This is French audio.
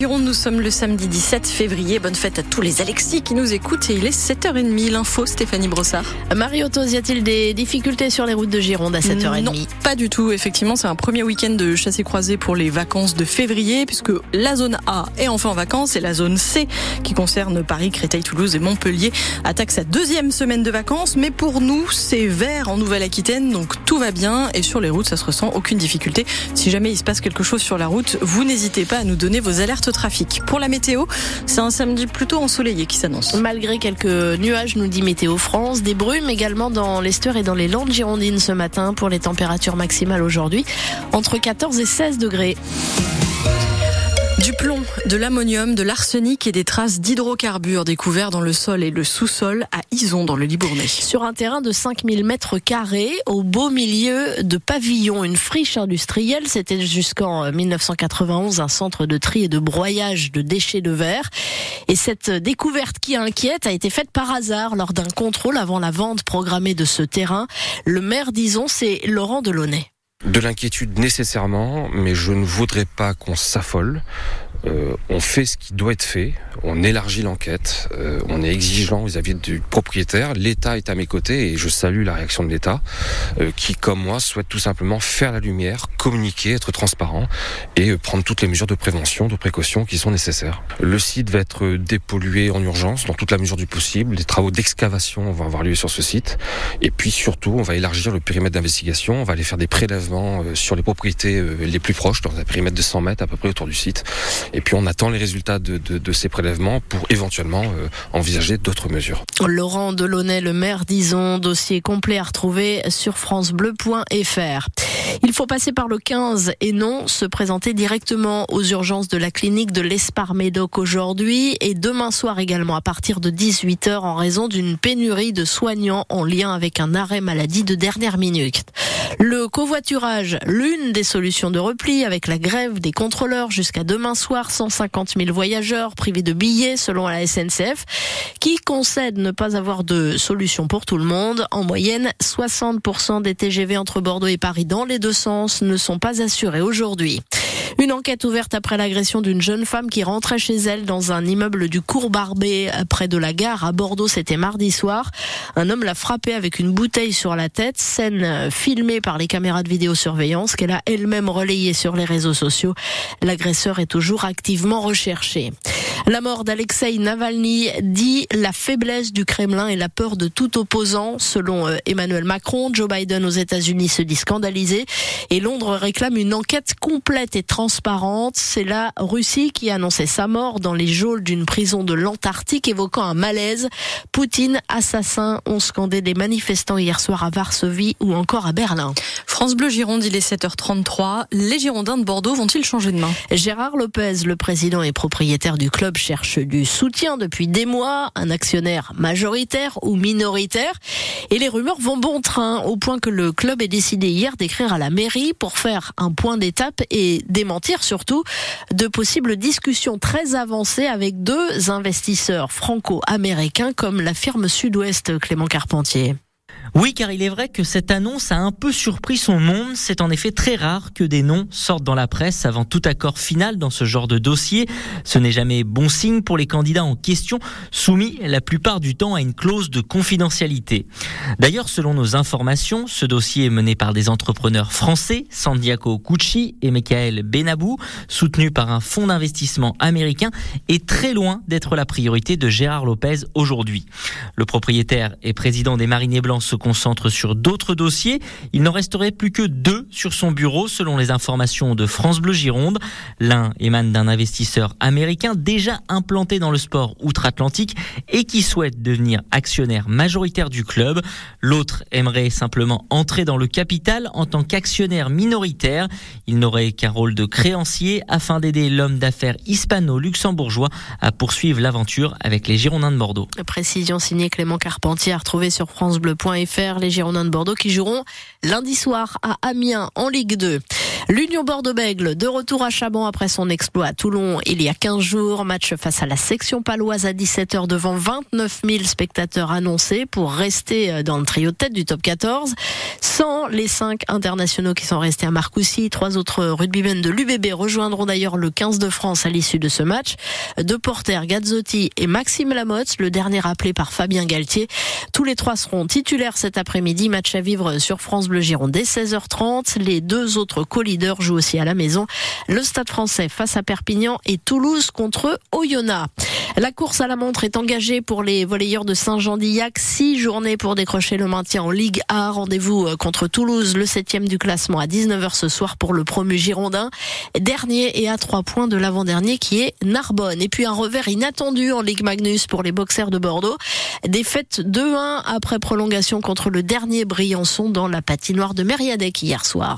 Nous sommes le samedi 17 février. Bonne fête à tous les Alexis qui nous écoutent et il est 7h30. L'info, Stéphanie Brossard. Mario y a-t-il des difficultés sur les routes de Gironde à 7h30 Non, pas du tout. Effectivement, c'est un premier week-end de chassé croisé pour les vacances de février puisque la zone A est enfin en vacances et la zone C qui concerne Paris, Créteil, Toulouse et Montpellier attaque sa deuxième semaine de vacances. Mais pour nous, c'est vert en Nouvelle-Aquitaine, donc tout va bien et sur les routes, ça se ressent aucune difficulté. Si jamais il se passe quelque chose sur la route, vous n'hésitez pas à nous donner vos alertes trafic. Pour la météo, c'est un samedi plutôt ensoleillé qui s'annonce. Malgré quelques nuages, nous dit Météo France, des brumes également dans l'Esther et dans les Landes girondines ce matin pour les températures maximales aujourd'hui, entre 14 et 16 degrés. Du plomb, de l'ammonium, de l'arsenic et des traces d'hydrocarbures découverts dans le sol et le sous-sol à Ison dans le Libournais. Sur un terrain de 5000 mètres carrés, au beau milieu de pavillons, une friche industrielle, c'était jusqu'en 1991 un centre de tri et de broyage de déchets de verre. Et cette découverte qui inquiète a été faite par hasard lors d'un contrôle avant la vente programmée de ce terrain. Le maire d'Ison, c'est Laurent Delaunay. De l'inquiétude nécessairement, mais je ne voudrais pas qu'on s'affole. Euh, on fait ce qui doit être fait, on élargit l'enquête, euh, on est exigeant vis-à-vis du propriétaire. L'État est à mes côtés et je salue la réaction de l'État, euh, qui, comme moi, souhaite tout simplement faire la lumière, communiquer, être transparent et prendre toutes les mesures de prévention, de précaution qui sont nécessaires. Le site va être dépollué en urgence, dans toute la mesure du possible. Des travaux d'excavation vont avoir lieu sur ce site. Et puis surtout, on va élargir le périmètre d'investigation. On va aller faire des prélèvements sur les propriétés les plus proches, dans un périmètre de 100 mètres à peu près autour du site et puis on attend les résultats de, ces prélèvements pour éventuellement euh, envisager d'autres mesures. Laurent Delaunay, le maire d'Ison, dossier complet à retrouver sur francebleu.fr. Il faut passer par le 15 et non se présenter directement aux urgences de la clinique de l'Espar Médoc aujourd'hui et demain soir également à partir de 18h en raison d'une pénurie de soignants en lien avec un arrêt maladie de dernière minute. Le covoiturage, l'une des solutions de repli avec la grève des contrôleurs jusqu'à demain soir, 150 000 voyageurs privés de billets selon la SNCF, qui concède ne pas avoir de solution pour tout le monde. En moyenne, 60% des TGV entre Bordeaux et Paris dans les deux sens ne sont pas assurés aujourd'hui. Une enquête ouverte après l'agression d'une jeune femme qui rentrait chez elle dans un immeuble du Cours Barbé près de la gare à Bordeaux. C'était mardi soir. Un homme l'a frappée avec une bouteille sur la tête. Scène filmée par les caméras de vidéosurveillance qu'elle a elle-même relayée sur les réseaux sociaux. L'agresseur est toujours activement recherché. La mort d'Alexei Navalny dit la faiblesse du Kremlin et la peur de tout opposant. Selon euh, Emmanuel Macron, Joe Biden aux États-Unis se dit scandalisé et Londres réclame une enquête complète et transparente. C'est la Russie qui a annoncé sa mort dans les geôles d'une prison de l'Antarctique, évoquant un malaise. Poutine, assassin, ont scandé des manifestants hier soir à Varsovie ou encore à Berlin. France Bleu Gironde, il est 7h33. Les Girondins de Bordeaux vont-ils changer de main? Gérard Lopez, le président et propriétaire du club, cherche du soutien depuis des mois, un actionnaire majoritaire ou minoritaire. Et les rumeurs vont bon train, au point que le club est décidé hier d'écrire à la mairie pour faire un point d'étape et démentir surtout de possibles discussions très avancées avec deux investisseurs franco-américains comme la firme Sud-Ouest Clément Carpentier. Oui, car il est vrai que cette annonce a un peu surpris son monde. C'est en effet très rare que des noms sortent dans la presse avant tout accord final dans ce genre de dossier. Ce n'est jamais bon signe pour les candidats en question, soumis la plupart du temps à une clause de confidentialité. D'ailleurs, selon nos informations, ce dossier est mené par des entrepreneurs français, Sandiaco Cucci et Michael Benabou, soutenu par un fonds d'investissement américain, est très loin d'être la priorité de Gérard Lopez aujourd'hui. Le propriétaire et président des Marinés Blancs concentre sur d'autres dossiers. Il n'en resterait plus que deux sur son bureau selon les informations de France Bleu Gironde. L'un émane d'un investisseur américain déjà implanté dans le sport outre-Atlantique et qui souhaite devenir actionnaire majoritaire du club. L'autre aimerait simplement entrer dans le capital en tant qu'actionnaire minoritaire. Il n'aurait qu'un rôle de créancier afin d'aider l'homme d'affaires hispano-luxembourgeois à poursuivre l'aventure avec les Girondins de Bordeaux. Précision signée Clément Carpentier, retrouvé sur francebleu.fr. FR, les Girondins de Bordeaux qui joueront lundi soir à Amiens en Ligue 2. L'Union Bordeaux-Bègle, de retour à Chaban après son exploit à Toulon il y a 15 jours. Match face à la section paloise à 17h devant 29 000 spectateurs annoncés pour rester euh, dans le trio de tête du top 14. Sans les cinq internationaux qui sont restés à Marcoussis, trois autres rugbymen de l'UBB rejoindront d'ailleurs le 15 de France à l'issue de ce match. De Porter, Gazzotti et Maxime Lamotte, le dernier appelé par Fabien Galtier. Tous les trois seront titulaires cet après-midi. Match à vivre sur France Bleu Giron dès 16h30. Les deux autres la. Le Stade français face à Perpignan et Toulouse contre Oyonnax. La course à la montre est engagée pour les volleyeurs de Saint-Jean-d'Illac. Six journées pour décrocher le maintien en Ligue A. Rendez-vous euh, contre Toulouse, le septième du classement à 19h ce soir pour le promu Girondin. Dernier et à trois points de l'avant-dernier qui est Narbonne. Et puis un revers inattendu en Ligue Magnus pour les boxers de Bordeaux. Défaite 2-1 après prolongation contre le dernier Briançon dans la patinoire de Mériadec hier soir.